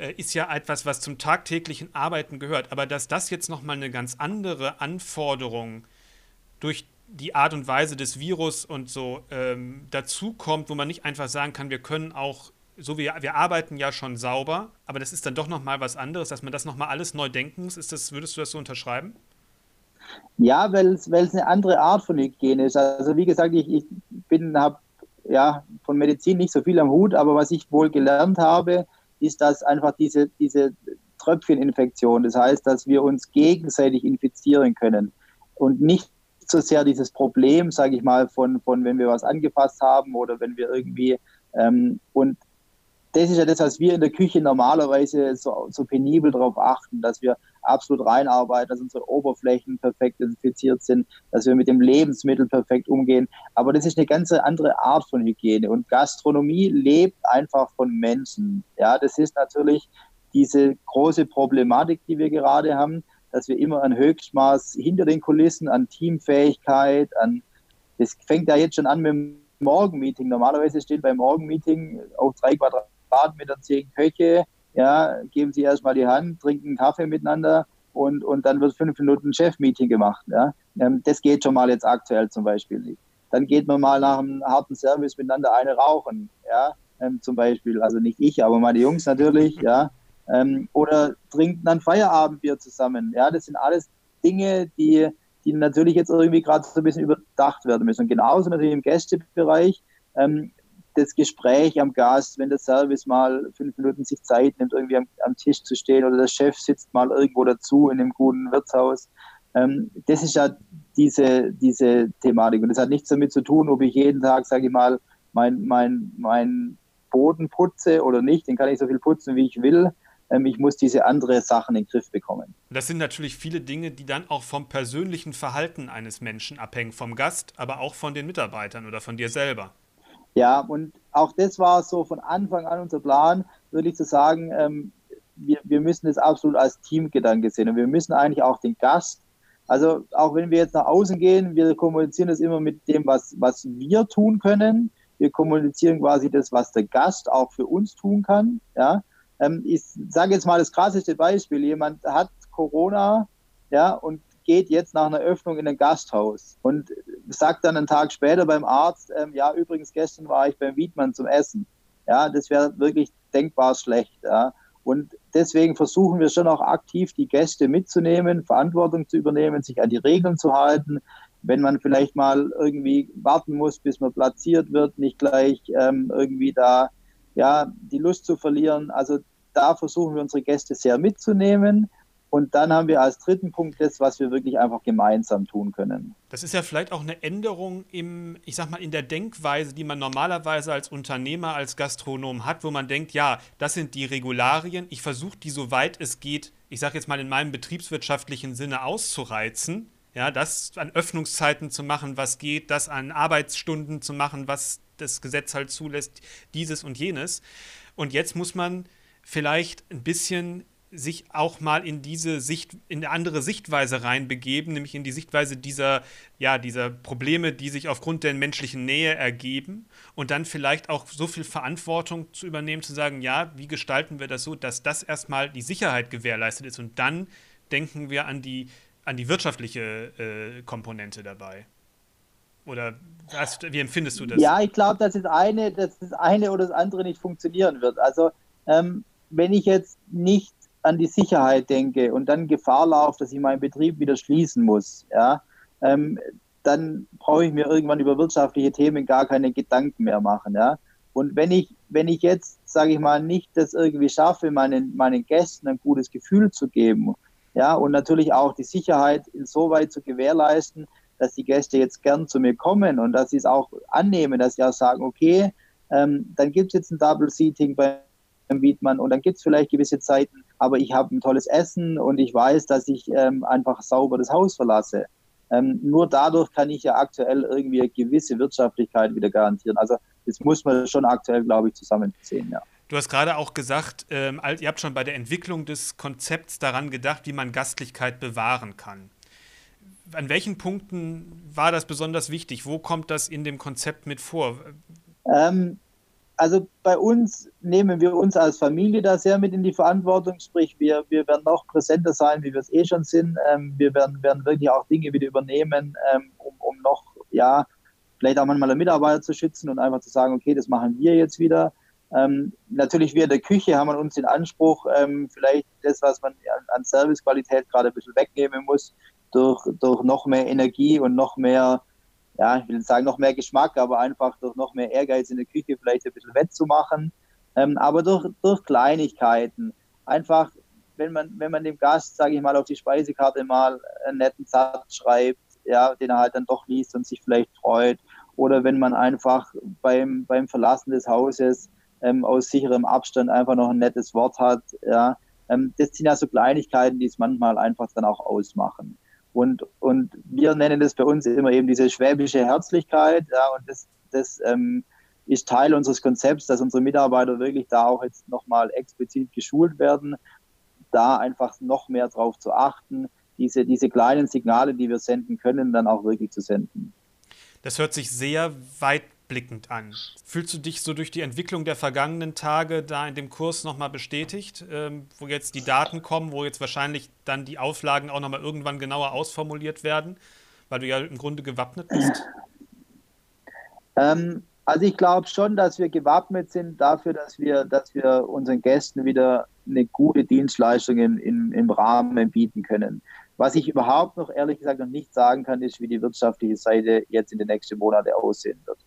Äh, ist ja etwas, was zum tagtäglichen Arbeiten gehört. Aber dass das jetzt nochmal eine ganz andere Anforderung durch die Art und Weise des Virus und so ähm, dazu kommt, wo man nicht einfach sagen kann, wir können auch, so wie wir arbeiten ja schon sauber, aber das ist dann doch nochmal was anderes, dass man das nochmal alles neu denken muss. Ist das, würdest du das so unterschreiben? Ja, weil es eine andere Art von Hygiene ist. Also wie gesagt, ich, ich bin, habe ja von Medizin nicht so viel am Hut, aber was ich wohl gelernt habe, ist das einfach diese, diese Tröpfcheninfektion. Das heißt, dass wir uns gegenseitig infizieren können und nicht so sehr dieses Problem, sage ich mal, von, von wenn wir was angefasst haben oder wenn wir irgendwie ähm, und das ist ja das, was wir in der Küche normalerweise so, so penibel darauf achten, dass wir absolut reinarbeiten, dass unsere Oberflächen perfekt desinfiziert sind, dass wir mit dem Lebensmittel perfekt umgehen. Aber das ist eine ganz andere Art von Hygiene. Und Gastronomie lebt einfach von Menschen. Ja, das ist natürlich diese große Problematik, die wir gerade haben, dass wir immer ein Höchstmaß hinter den Kulissen an Teamfähigkeit, an das fängt ja jetzt schon an mit dem Morgenmeeting. Normalerweise steht beim Morgenmeeting auf drei Quadratmetern zehn Köche, ja, geben Sie erstmal die Hand, trinken Kaffee miteinander und, und dann wird fünf Minuten Chef-Meeting gemacht. Ja. Ähm, das geht schon mal jetzt aktuell zum Beispiel nicht. Dann geht man mal nach einem harten Service miteinander eine rauchen, ja, ähm, zum Beispiel. Also nicht ich, aber meine Jungs natürlich, ja. Ähm, oder trinken dann Feierabendbier zusammen. Ja, das sind alles Dinge, die, die natürlich jetzt irgendwie gerade so ein bisschen überdacht werden müssen. Und genauso natürlich im Gästebereich. Das Gespräch am Gast, wenn der Service mal fünf Minuten sich Zeit nimmt, irgendwie am, am Tisch zu stehen oder der Chef sitzt mal irgendwo dazu in einem guten Wirtshaus. Ähm, das ist ja diese, diese Thematik. Und das hat nichts damit zu tun, ob ich jeden Tag, sage ich mal, mein, mein, mein Boden putze oder nicht. Den kann ich so viel putzen, wie ich will. ähm, ich muss diese andere Sachen in den Griff bekommen. Das sind natürlich viele Dinge, die dann auch vom persönlichen Verhalten eines Menschen abhängen, vom Gast, aber auch von den Mitarbeitern oder von dir selber. Ja, und auch das war so von Anfang an unser Plan, würde ich so sagen, ähm, wir, wir müssen das absolut als Teamgedanke sehen und wir müssen eigentlich auch den Gast, also auch wenn wir jetzt nach außen gehen, wir kommunizieren das immer mit dem, was, was wir tun können. Wir kommunizieren quasi das, was der Gast auch für uns tun kann. Ja, ähm, ich sage jetzt mal das krasseste Beispiel. Jemand hat Corona, ja, und geht jetzt nach einer Öffnung in ein Gasthaus und sagt dann einen Tag später beim Arzt, ähm, ja, übrigens gestern war ich beim Wiedmann zum Essen. Ja, das wäre wirklich denkbar schlecht. Ja. Und deswegen versuchen wir schon auch aktiv die Gäste mitzunehmen, Verantwortung zu übernehmen, sich an die Regeln zu halten. Wenn man vielleicht mal irgendwie warten muss, bis man platziert wird, nicht gleich ähm, irgendwie da ja die Lust zu verlieren. Also da versuchen wir unsere Gäste sehr mitzunehmen und dann haben wir als dritten Punkt das, was wir wirklich einfach gemeinsam tun können. Das ist ja vielleicht auch eine Änderung im, ich sag mal, in der Denkweise, die man normalerweise als Unternehmer, als Gastronom hat, wo man denkt, ja, das sind die Regularien. Ich versuche die, soweit es geht, ich sage jetzt mal in meinem betriebswirtschaftlichen Sinne auszureizen. Ja, das an Öffnungszeiten zu machen, was geht, das an Arbeitsstunden zu machen, was das Gesetz halt zulässt, dieses und jenes. Und jetzt muss man vielleicht ein bisschen sich auch mal in diese Sicht, in eine andere Sichtweise reinbegeben, nämlich in die Sichtweise dieser, ja, dieser Probleme, die sich aufgrund der menschlichen Nähe ergeben und dann vielleicht auch so viel Verantwortung zu übernehmen, zu sagen, ja, wie gestalten wir das so, dass das erstmal die Sicherheit gewährleistet ist und dann denken wir an die, an die wirtschaftliche äh, Komponente dabei. Oder was, wie empfindest du das? Ja, ich glaube, dass das eine, dass das eine oder das andere nicht funktionieren wird. Also ähm, wenn ich jetzt nicht an die Sicherheit denke und dann Gefahr laufe, dass ich meinen Betrieb wieder schließen muss, ja, ähm, dann brauche ich mir irgendwann über wirtschaftliche Themen gar keine Gedanken mehr machen, ja. Und wenn ich, wenn ich jetzt, sage ich mal, nicht das irgendwie schaffe, meinen, meinen Gästen ein gutes Gefühl zu geben, ja, und natürlich auch die Sicherheit insoweit zu gewährleisten, dass die Gäste jetzt gern zu mir kommen und dass sie es auch annehmen, dass sie auch sagen, okay, ähm, dann gibt es jetzt ein Double Seating beim Wiedmann und dann gibt es vielleicht gewisse Zeiten, aber ich habe ein tolles Essen und ich weiß, dass ich ähm, einfach sauber das Haus verlasse. Ähm, nur dadurch kann ich ja aktuell irgendwie eine gewisse Wirtschaftlichkeit wieder garantieren. Also das muss man schon aktuell, glaube ich, zusammensehen, ja. Du hast gerade auch gesagt, ähm, ihr habt schon bei der Entwicklung des Konzepts daran gedacht, wie man Gastlichkeit bewahren kann. An welchen Punkten war das besonders wichtig? Wo kommt das in dem Konzept mit vor? Ähm, also bei uns nehmen wir uns als Familie da sehr mit in die Verantwortung, sprich wir, wir werden noch präsenter sein, wie wir es eh schon sind. Ähm, wir werden, werden wirklich auch Dinge wieder übernehmen, ähm, um, um noch, ja, vielleicht auch manchmal Mitarbeiter zu schützen und einfach zu sagen, okay, das machen wir jetzt wieder. Ähm, natürlich wir in der Küche haben uns den Anspruch, ähm, vielleicht das, was man an, an Servicequalität gerade ein bisschen wegnehmen muss, durch, durch noch mehr Energie und noch mehr ja, ich will nicht sagen noch mehr Geschmack, aber einfach durch noch mehr Ehrgeiz in der Küche vielleicht ein bisschen wettzumachen. Ähm, aber durch, durch Kleinigkeiten. Einfach, wenn man, wenn man dem Gast, sage ich mal, auf die Speisekarte mal einen netten Satz schreibt, ja, den er halt dann doch liest und sich vielleicht freut. Oder wenn man einfach beim, beim Verlassen des Hauses ähm, aus sicherem Abstand einfach noch ein nettes Wort hat. Ja, ähm, das sind ja so Kleinigkeiten, die es manchmal einfach dann auch ausmachen. Und, und wir nennen das bei uns immer eben diese schwäbische Herzlichkeit. Ja, und das, das ähm, ist Teil unseres Konzepts, dass unsere Mitarbeiter wirklich da auch jetzt nochmal explizit geschult werden, da einfach noch mehr drauf zu achten, diese, diese kleinen Signale, die wir senden können, dann auch wirklich zu senden. Das hört sich sehr weit rückblickend an. Fühlst du dich so durch die Entwicklung der vergangenen Tage da in dem Kurs nochmal bestätigt, ähm, wo jetzt die Daten kommen, wo jetzt wahrscheinlich dann die Auflagen auch nochmal irgendwann genauer ausformuliert werden, weil du ja im Grunde gewappnet bist? Ähm, also ich glaube schon, dass wir gewappnet sind dafür, dass wir, dass wir unseren Gästen wieder eine gute Dienstleistung im, im, im Rahmen bieten können. Was ich überhaupt noch ehrlich gesagt noch nicht sagen kann, ist, wie die wirtschaftliche Seite jetzt in den nächsten Monaten aussehen wird.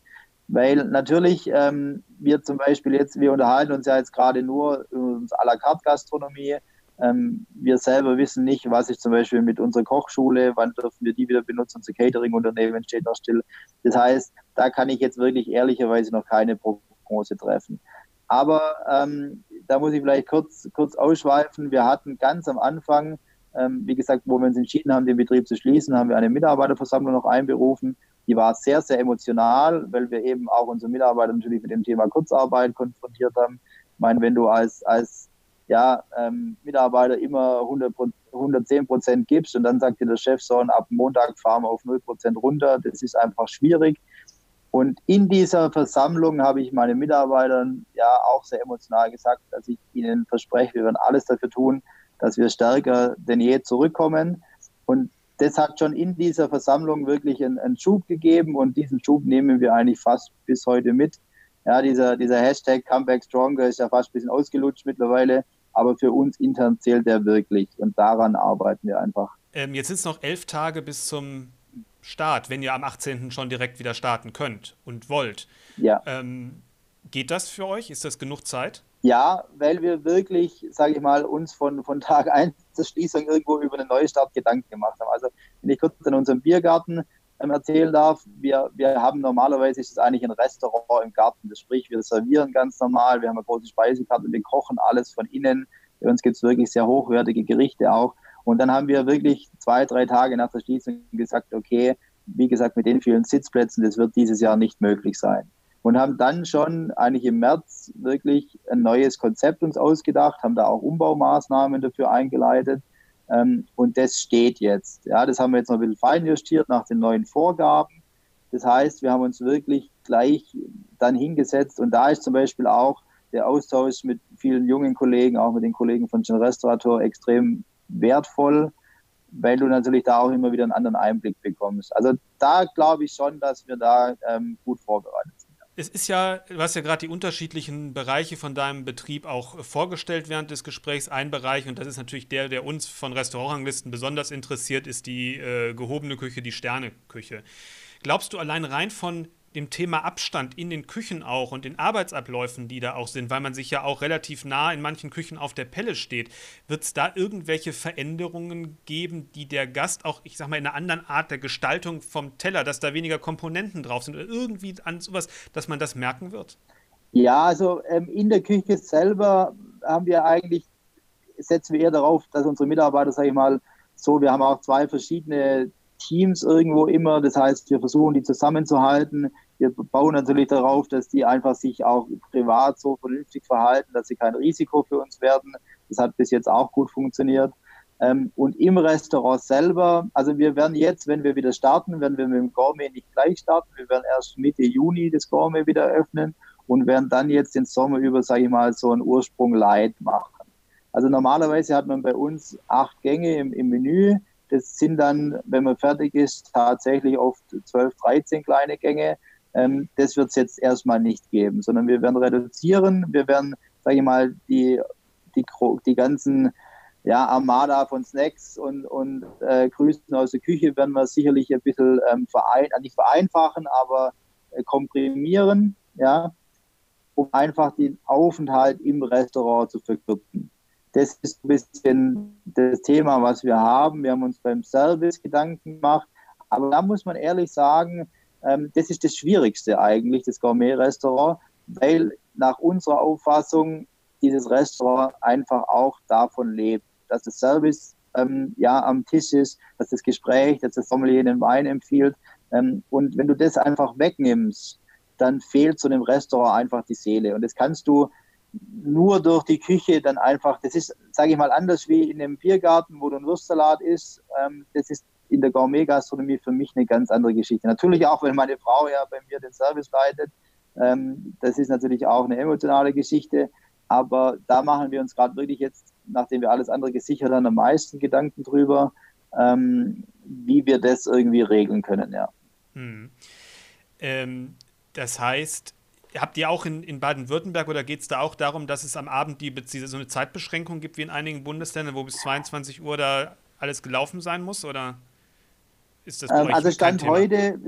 Weil natürlich ähm, wir zum Beispiel jetzt, wir unterhalten uns ja jetzt gerade nur über unsere à la carte Gastronomie. Ähm, wir selber wissen nicht, was ist zum Beispiel mit unserer Kochschule, wann dürfen wir die wieder benutzen, unser Catering-Unternehmen steht noch still. Das heißt, da kann ich jetzt wirklich ehrlicherweise noch keine Prognose treffen. Aber ähm, da muss ich vielleicht kurz, kurz ausschweifen. Wir hatten ganz am Anfang, ähm, wie gesagt, wo wir uns entschieden haben, den Betrieb zu schließen, haben wir eine Mitarbeiterversammlung noch einberufen. Die war sehr, sehr emotional, weil wir eben auch unsere Mitarbeiter natürlich mit dem Thema Kurzarbeit konfrontiert haben. Ich meine, wenn du als, als ja, ähm, Mitarbeiter immer 100, 110 Prozent gibst und dann sagt dir der Chef so, ab Montag fahren wir auf 0 Prozent runter, das ist einfach schwierig. Und in dieser Versammlung habe ich meinen Mitarbeitern ja auch sehr emotional gesagt, dass ich ihnen verspreche, wir werden alles dafür tun, dass wir stärker denn je zurückkommen. Und das hat schon in dieser Versammlung wirklich einen, einen Schub gegeben und diesen Schub nehmen wir eigentlich fast bis heute mit. Ja, dieser, dieser Hashtag Comeback Stronger ist ja fast ein bisschen ausgelutscht mittlerweile, aber für uns intern zählt der wirklich und daran arbeiten wir einfach. Ähm, jetzt sind es noch elf Tage bis zum Start, wenn ihr am 18. schon direkt wieder starten könnt und wollt. Ja. Ähm, geht das für euch? Ist das genug Zeit? Ja, weil wir wirklich, sage ich mal, uns von, von Tag 1 zur Schließung irgendwo über einen Neustart Gedanken gemacht haben. Also wenn ich kurz an unserem Biergarten ähm, erzählen darf, wir, wir haben normalerweise ist es eigentlich ein Restaurant im Garten. Das sprich, wir servieren ganz normal, wir haben eine große Speisekarte, wir kochen alles von innen. Bei uns gibt es wirklich sehr hochwertige Gerichte auch. Und dann haben wir wirklich zwei, drei Tage nach der Schließung gesagt, okay, wie gesagt, mit den vielen Sitzplätzen, das wird dieses Jahr nicht möglich sein. Und haben dann schon eigentlich im März wirklich ein neues Konzept uns ausgedacht, haben da auch Umbaumaßnahmen dafür eingeleitet. Ähm, und das steht jetzt. Ja, das haben wir jetzt noch ein bisschen feinjustiert nach den neuen Vorgaben. Das heißt, wir haben uns wirklich gleich dann hingesetzt und da ist zum Beispiel auch der Austausch mit vielen jungen Kollegen, auch mit den Kollegen von Gen Restaurator extrem wertvoll, weil du natürlich da auch immer wieder einen anderen Einblick bekommst. Also da glaube ich schon, dass wir da ähm, gut vorbereitet sind. Es ist ja, du hast ja gerade die unterschiedlichen Bereiche von deinem Betrieb auch vorgestellt während des Gesprächs. Ein Bereich, und das ist natürlich der, der uns von Restaurantlisten besonders interessiert, ist die äh, gehobene Küche, die Sterneküche. Glaubst du allein rein von dem Thema Abstand in den Küchen auch und den Arbeitsabläufen, die da auch sind, weil man sich ja auch relativ nah in manchen Küchen auf der Pelle steht, wird es da irgendwelche Veränderungen geben, die der Gast auch, ich sag mal, in einer anderen Art der Gestaltung vom Teller, dass da weniger Komponenten drauf sind oder irgendwie an sowas, dass man das merken wird? Ja, also ähm, in der Küche selber haben wir eigentlich, setzen wir eher darauf, dass unsere Mitarbeiter, sage ich mal, so, wir haben auch zwei verschiedene Teams irgendwo immer. Das heißt, wir versuchen die zusammenzuhalten. Wir bauen natürlich darauf, dass die einfach sich auch privat so vernünftig verhalten, dass sie kein Risiko für uns werden. Das hat bis jetzt auch gut funktioniert. Ähm, und im Restaurant selber, also wir werden jetzt, wenn wir wieder starten, werden wir mit dem Gourmet nicht gleich starten. Wir werden erst Mitte Juni das Gourmet wieder öffnen und werden dann jetzt den Sommer über, sage ich mal, so einen Ursprung Light machen. Also normalerweise hat man bei uns acht Gänge im, im Menü. Das sind dann, wenn man fertig ist, tatsächlich oft 12, 13 kleine Gänge. Ähm, das wird es jetzt erstmal nicht geben, sondern wir werden reduzieren. Wir werden, sage ich mal, die, die, die ganzen ja, Armada von Snacks und, und äh, Grüßen aus der Küche werden wir sicherlich ein bisschen ähm, verein, äh, nicht vereinfachen, aber äh, komprimieren, ja, um einfach den Aufenthalt im Restaurant zu verkürzen. Das ist ein bisschen das Thema, was wir haben. Wir haben uns beim Service Gedanken gemacht. Aber da muss man ehrlich sagen, ähm, das ist das Schwierigste eigentlich, das Gourmet-Restaurant, weil nach unserer Auffassung dieses Restaurant einfach auch davon lebt, dass das Service ähm, ja am Tisch ist, dass das Gespräch, dass das Sommelier den Wein empfiehlt. Ähm, und wenn du das einfach wegnimmst, dann fehlt zu dem Restaurant einfach die Seele. Und das kannst du nur durch die Küche dann einfach, das ist, sage ich mal, anders wie in einem Biergarten, wo du ein Wurstsalat isst. Ähm, das ist in der Gourmet-Gastronomie für mich eine ganz andere Geschichte. Natürlich auch, weil meine Frau ja bei mir den Service leitet. Ähm, das ist natürlich auch eine emotionale Geschichte. Aber da machen wir uns gerade wirklich jetzt, nachdem wir alles andere gesichert haben, am meisten Gedanken drüber, ähm, wie wir das irgendwie regeln können, ja. Hm. Ähm, das heißt, Habt ihr auch in, in Baden-Württemberg oder geht es da auch darum, dass es am Abend die, so eine Zeitbeschränkung gibt wie in einigen Bundesländern, wo bis 22 Uhr da alles gelaufen sein muss? Oder ist das ähm, Also Stand heute,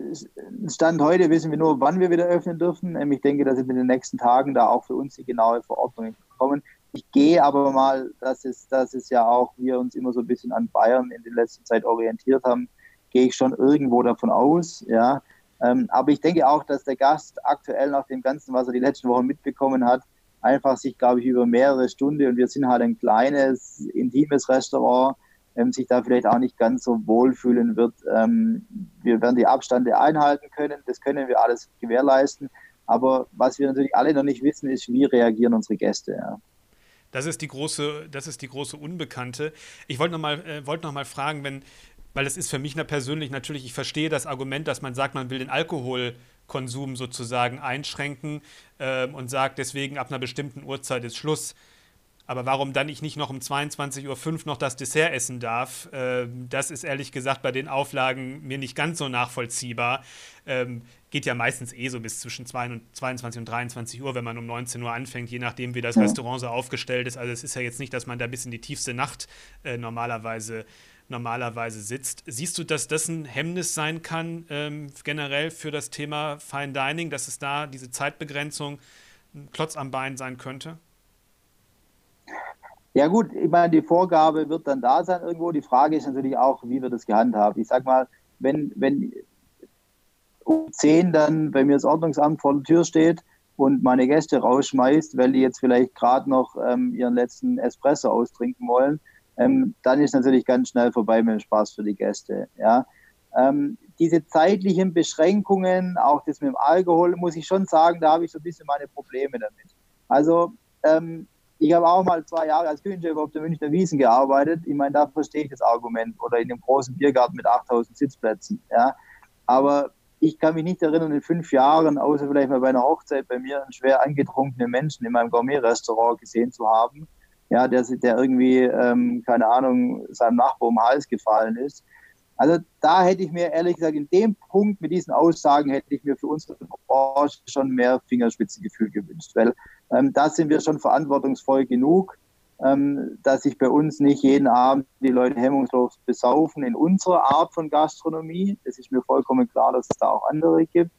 Stand heute wissen wir nur, wann wir wieder öffnen dürfen. Ähm, ich denke, dass in den nächsten Tagen da auch für uns die genaue Verordnung kommen. Ich gehe aber mal, dass es, dass es ja auch wir uns immer so ein bisschen an Bayern in der letzten Zeit orientiert haben, gehe ich schon irgendwo davon aus, ja. Ähm, aber ich denke auch, dass der Gast aktuell nach dem Ganzen, was er die letzten Wochen mitbekommen hat, einfach sich, glaube ich, über mehrere Stunden und wir sind halt ein kleines, intimes Restaurant, ähm, sich da vielleicht auch nicht ganz so wohlfühlen wird. Ähm, wir werden die Abstände einhalten können, das können wir alles gewährleisten. Aber was wir natürlich alle noch nicht wissen, ist, wie reagieren unsere Gäste. Ja. Das ist die große, das ist die große Unbekannte. Ich wollte noch mal, äh, wollte noch mal fragen, wenn, weil das ist für mich persönlich natürlich, ich verstehe das Argument, dass man sagt, man will den Alkoholkonsum sozusagen einschränken äh, und sagt, deswegen ab einer bestimmten Uhrzeit ist Schluss. Aber warum dann ich nicht noch um 22.05 Uhr noch das Dessert essen darf, äh, das ist ehrlich gesagt bei den Auflagen mir nicht ganz so nachvollziehbar. Ähm, geht ja meistens eh so bis zwischen 22 und 23 Uhr, wenn man um 19 Uhr anfängt, je nachdem, wie das ja. Restaurant so aufgestellt ist. Also es ist ja jetzt nicht, dass man da bis in die tiefste Nacht äh, normalerweise, normalerweise sitzt. Siehst du, dass das ein Hemmnis sein kann, ähm, generell für das Thema Fine Dining, dass es da diese Zeitbegrenzung ein Klotz am Bein sein könnte? Ja gut, ich meine, die Vorgabe wird dann da sein irgendwo. Die Frage ist natürlich auch, wie wird das gehandhabt. Ich sag mal, wenn, wenn um 10 dann bei mir das Ordnungsamt vor der Tür steht und meine Gäste rausschmeißt, weil die jetzt vielleicht gerade noch ähm, ihren letzten Espresso austrinken wollen, ähm, dann ist natürlich ganz schnell vorbei mit dem Spaß für die Gäste. Ja. Ähm, diese zeitlichen Beschränkungen, auch das mit dem Alkohol, muss ich schon sagen, da habe ich so ein bisschen meine Probleme damit. Also ähm, ich habe auch mal zwei Jahre als Küchenchef auf der Münchner Wiesen gearbeitet. Ich meine, da verstehe ich das Argument. Oder in einem großen Biergarten mit 8000 Sitzplätzen. Ja. Aber ich kann mich nicht erinnern, in fünf Jahren, außer vielleicht mal bei einer Hochzeit bei mir, einen schwer angetrunkenen Menschen in meinem Gourmet-Restaurant gesehen zu haben. Ja, der, der irgendwie, ähm, keine Ahnung, seinem Nachbar um den Hals gefallen ist. Also da hätte ich mir ehrlich gesagt, in dem Punkt mit diesen Aussagen hätte ich mir für unsere Branche schon mehr Fingerspitzengefühl gewünscht, weil ähm, da sind wir schon verantwortungsvoll genug, ähm, dass sich bei uns nicht jeden Abend die Leute hemmungslos besaufen in unserer Art von Gastronomie. Es ist mir vollkommen klar, dass es da auch andere gibt.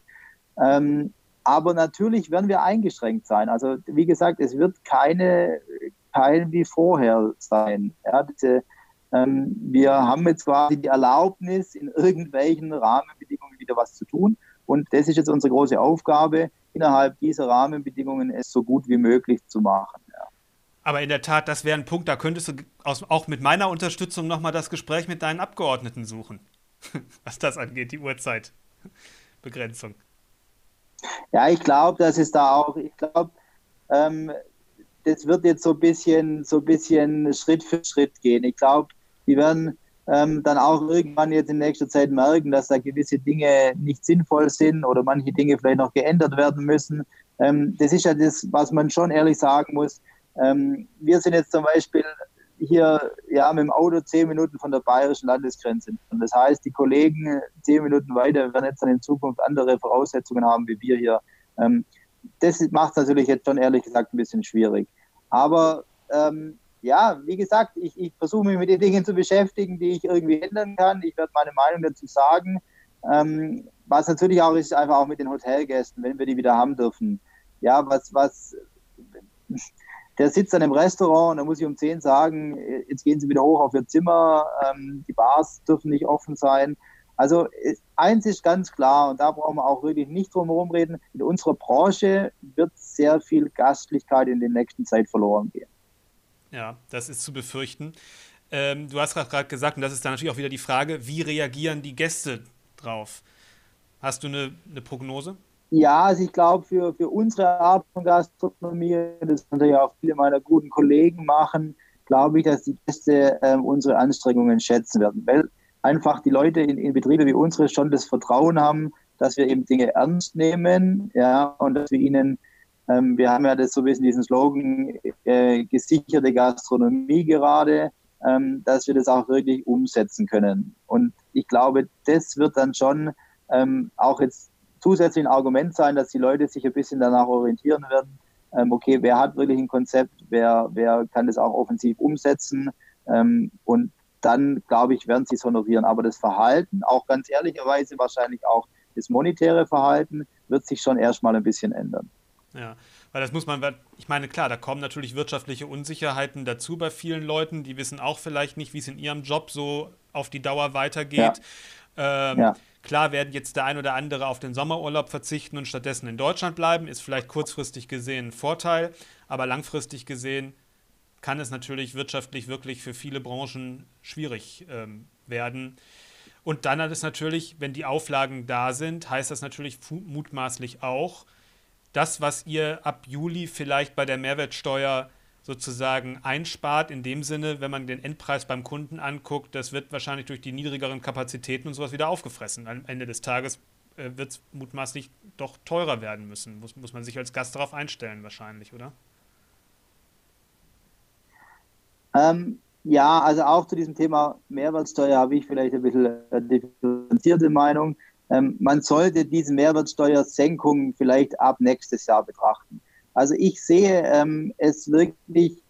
Ähm, aber natürlich werden wir eingeschränkt sein. Also wie gesagt, es wird keine kein wie vorher sein. Ja, diese, ähm, wir haben jetzt quasi die Erlaubnis, in irgendwelchen Rahmenbedingungen wieder was zu tun. Und das ist jetzt unsere große Aufgabe, innerhalb dieser Rahmenbedingungen es so gut wie möglich zu machen. Ja. Aber in der Tat, das wäre ein Punkt, da könntest du auch mit meiner Unterstützung nochmal das Gespräch mit deinen Abgeordneten suchen, was das angeht, die Uhrzeitbegrenzung. Ja, ich glaube, dass es da auch, ich glaube, ähm, das wird jetzt so ein bisschen, so ein bisschen Schritt für Schritt gehen. Ich glaube, die werden ähm, dann auch irgendwann jetzt in nächster Zeit merken, dass da gewisse Dinge nicht sinnvoll sind oder manche Dinge vielleicht noch geändert werden müssen. Ähm, das ist ja das, was man schon ehrlich sagen muss. Ähm, wir sind jetzt zum Beispiel hier ja, mit dem Auto zehn Minuten von der bayerischen Landesgrenze. Und das heißt, die Kollegen zehn Minuten weiter werden jetzt dann in Zukunft andere Voraussetzungen haben wie wir hier. Ähm, das macht es natürlich jetzt schon ehrlich gesagt ein bisschen schwierig. Aber ähm, ja, wie gesagt, ich, ich versuche mich mit den Dingen zu beschäftigen, die ich irgendwie ändern kann. Ich werde meine Meinung dazu sagen. Ähm, was natürlich auch ist, einfach auch mit den Hotelgästen, wenn wir die wieder haben dürfen. Ja, was, was, der sitzt dann im Restaurant und da muss ich um 10 sagen, jetzt gehen Sie wieder hoch auf Ihr Zimmer, ähm, die Bars dürfen nicht offen sein. Also eins ist ganz klar und da brauchen wir auch wirklich nicht drum herum reden. In unserer Branche wird sehr viel Gastlichkeit in der nächsten Zeit verloren gehen. Ja, das ist zu befürchten. Ähm, du hast gerade gesagt, und das ist dann natürlich auch wieder die Frage, wie reagieren die Gäste drauf? Hast du eine, eine Prognose? Ja, also ich glaube, für, für unsere Art von Gastronomie, das natürlich auch viele meiner guten Kollegen machen, glaube ich, dass die Gäste äh, unsere Anstrengungen schätzen werden, weil einfach die Leute in, in Betriebe wie unsere schon das Vertrauen haben, dass wir eben Dinge ernst nehmen ja, und dass wir ihnen ähm, wir haben ja das so ein bisschen diesen Slogan, äh, gesicherte Gastronomie gerade, ähm, dass wir das auch wirklich umsetzen können. Und ich glaube, das wird dann schon ähm, auch jetzt zusätzlich ein Argument sein, dass die Leute sich ein bisschen danach orientieren werden. Ähm, okay, wer hat wirklich ein Konzept, wer, wer kann das auch offensiv umsetzen? Ähm, und dann, glaube ich, werden sie es honorieren. Aber das Verhalten, auch ganz ehrlicherweise wahrscheinlich auch das monetäre Verhalten, wird sich schon erstmal ein bisschen ändern. Ja, weil das muss man, ich meine, klar, da kommen natürlich wirtschaftliche Unsicherheiten dazu bei vielen Leuten, die wissen auch vielleicht nicht, wie es in ihrem Job so auf die Dauer weitergeht. Ja. Ähm, ja. Klar werden jetzt der ein oder andere auf den Sommerurlaub verzichten und stattdessen in Deutschland bleiben. Ist vielleicht kurzfristig gesehen ein Vorteil, aber langfristig gesehen kann es natürlich wirtschaftlich wirklich für viele Branchen schwierig ähm, werden. Und dann hat es natürlich, wenn die Auflagen da sind, heißt das natürlich mutmaßlich auch, das, was ihr ab Juli vielleicht bei der Mehrwertsteuer sozusagen einspart, in dem Sinne, wenn man den Endpreis beim Kunden anguckt, das wird wahrscheinlich durch die niedrigeren Kapazitäten und sowas wieder aufgefressen. Am Ende des Tages äh, wird es mutmaßlich doch teurer werden müssen. Muss, muss man sich als Gast darauf einstellen, wahrscheinlich, oder? Ähm, ja, also auch zu diesem Thema Mehrwertsteuer habe ich vielleicht ein bisschen eine differenzierte Meinung. Ähm, man sollte diese Mehrwertsteuersenkung vielleicht ab nächstes Jahr betrachten. Also ich sehe ähm, es wirklich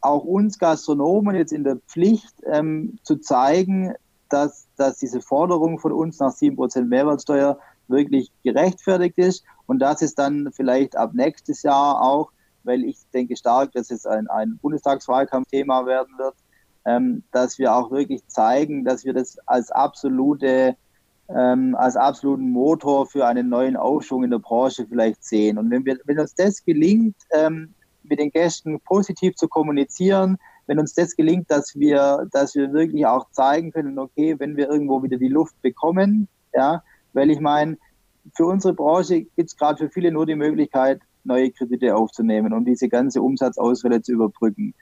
auch uns Gastronomen jetzt in der Pflicht ähm, zu zeigen, dass, dass diese Forderung von uns nach 7% Mehrwertsteuer wirklich gerechtfertigt ist und dass es dann vielleicht ab nächstes Jahr auch, weil ich denke stark, dass es ein, ein Bundestagswahlkampfthema werden wird, ähm, dass wir auch wirklich zeigen, dass wir das als absolute ähm, als absoluten Motor für einen neuen Aufschwung in der Branche vielleicht sehen. Und wenn, wir, wenn uns das gelingt, ähm, mit den Gästen positiv zu kommunizieren, wenn uns das gelingt, dass wir, dass wir wirklich auch zeigen können, okay, wenn wir irgendwo wieder die Luft bekommen, ja, weil ich meine, für unsere Branche gibt es gerade für viele nur die Möglichkeit, neue Kredite aufzunehmen, um diese ganze Umsatzausfälle zu überbrücken.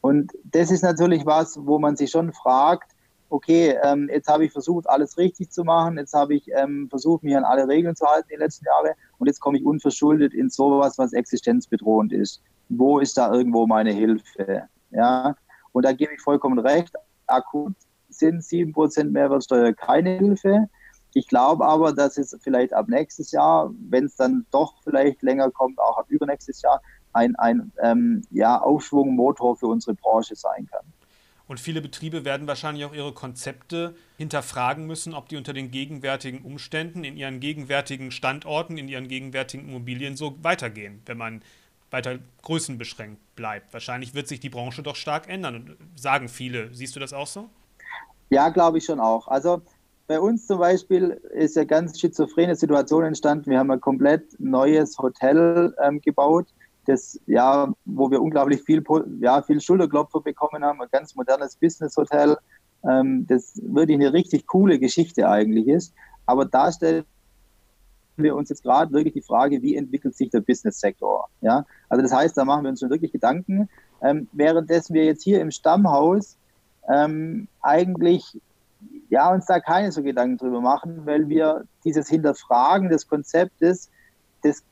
Und das ist natürlich was, wo man sich schon fragt, okay, ähm, jetzt habe ich versucht, alles richtig zu machen, jetzt habe ich ähm, versucht, mich an alle Regeln zu halten die letzten Jahre und jetzt komme ich unverschuldet in sowas, was existenzbedrohend ist. Wo ist da irgendwo meine Hilfe? Ja, und da gebe ich vollkommen recht. Akut sind 7% Mehrwertsteuer keine Hilfe. Ich glaube aber, dass es vielleicht ab nächstes Jahr, wenn es dann doch vielleicht länger kommt, auch ab übernächstes Jahr, ein, ein ähm, ja, Aufschwungmotor für unsere Branche sein kann. Und viele Betriebe werden wahrscheinlich auch ihre Konzepte hinterfragen müssen, ob die unter den gegenwärtigen Umständen, in ihren gegenwärtigen Standorten, in ihren gegenwärtigen Immobilien so weitergehen, wenn man weiter größenbeschränkt bleibt. Wahrscheinlich wird sich die Branche doch stark ändern, sagen viele. Siehst du das auch so? Ja, glaube ich schon auch. Also bei uns zum Beispiel ist eine ganz schizophrene Situation entstanden. Wir haben ein komplett neues Hotel ähm, gebaut das, ja, wo wir unglaublich viel, ja, viel Schulterklopfer bekommen haben, ein ganz modernes Business-Hotel, ähm, das wirklich eine richtig coole Geschichte eigentlich ist. Aber da stellen wir uns jetzt gerade wirklich die Frage, wie entwickelt sich der Business-Sektor? Ja, also das heißt, da machen wir uns schon wirklich Gedanken. Ähm, währenddessen wir jetzt hier im Stammhaus ähm, eigentlich ja, uns da keine so Gedanken drüber machen, weil wir dieses Hinterfragen des Konzeptes, das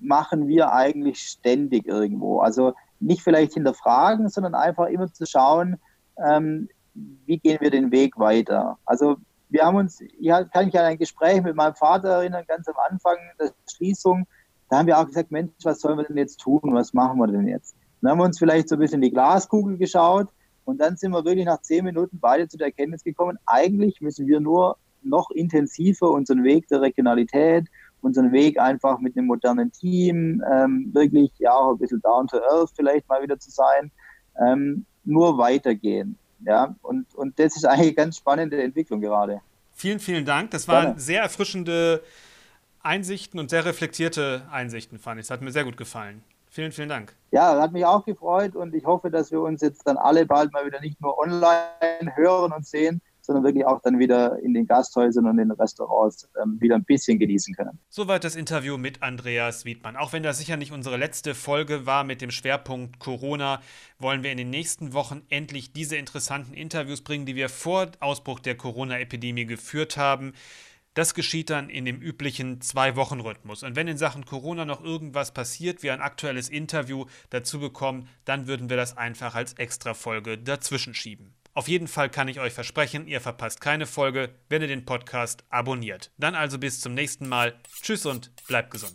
machen wir eigentlich ständig irgendwo. Also nicht vielleicht hinterfragen, sondern einfach immer zu schauen, ähm, wie gehen wir den Weg weiter. Also wir haben uns, ich kann mich an ein Gespräch mit meinem Vater erinnern, ganz am Anfang der Schließung, da haben wir auch gesagt, Mensch, was sollen wir denn jetzt tun? Was machen wir denn jetzt? Dann haben wir uns vielleicht so ein bisschen in die Glaskugel geschaut und dann sind wir wirklich nach zehn Minuten beide zu der Erkenntnis gekommen, eigentlich müssen wir nur noch intensiver unseren Weg der Regionalität, unseren Weg einfach mit einem modernen Team, ähm, wirklich ja auch ein bisschen down to earth vielleicht mal wieder zu sein, ähm, nur weitergehen. Ja, und, und das ist eigentlich eine ganz spannende Entwicklung gerade. Vielen, vielen Dank. Das waren Gerne. sehr erfrischende Einsichten und sehr reflektierte Einsichten, fand ich. Das hat mir sehr gut gefallen. Vielen, vielen Dank. Ja, hat mich auch gefreut und ich hoffe, dass wir uns jetzt dann alle bald mal wieder nicht nur online hören und sehen, sondern wirklich auch dann wieder in den Gasthäusern und in den Restaurants ähm, wieder ein bisschen genießen können. Soweit das Interview mit Andreas Wiedmann. Auch wenn das sicher nicht unsere letzte Folge war mit dem Schwerpunkt Corona, wollen wir in den nächsten Wochen endlich diese interessanten Interviews bringen, die wir vor Ausbruch der Corona-Epidemie geführt haben. Das geschieht dann in dem üblichen Zwei-Wochen-Rhythmus. Und wenn in Sachen Corona noch irgendwas passiert, wir ein aktuelles Interview dazu bekommen, dann würden wir das einfach als Extra-Folge dazwischen schieben. Auf jeden Fall kann ich euch versprechen, ihr verpasst keine Folge, wenn ihr den Podcast abonniert. Dann also bis zum nächsten Mal. Tschüss und bleibt gesund.